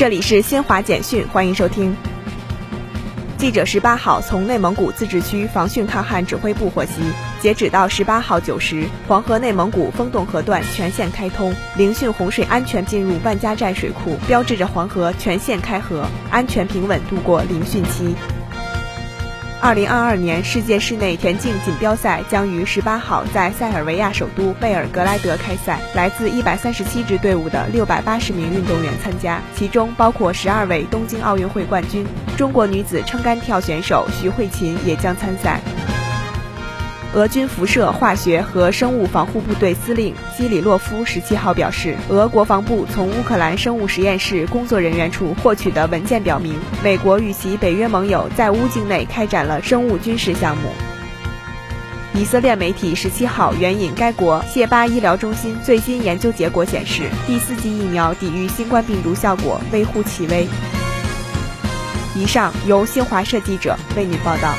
这里是新华简讯，欢迎收听。记者十八号从内蒙古自治区防汛抗旱指挥部获悉，截止到十八号九时，黄河内蒙古丰洞河段全线开通，凌汛洪水安全进入万家寨水库，标志着黄河全线开河，安全平稳度过凌汛期。二零二二年世界室内田径锦标赛将于十八号在塞尔维亚首都贝尔格莱德开赛，来自一百三十七支队伍的六百八十名运动员参加，其中包括十二位东京奥运会冠军。中国女子撑杆跳选手徐慧琴也将参赛。俄军辐射、化学和生物防护部队司令基里洛夫十七号表示，俄国防部从乌克兰生物实验室工作人员处获取的文件表明，美国与其北约盟友在乌境内开展了生物军事项目。以色列媒体十七号援引该国谢巴医疗中心最新研究结果显示，第四剂疫苗抵御新冠病毒效果微乎其微。以上由新华社记者为您报道。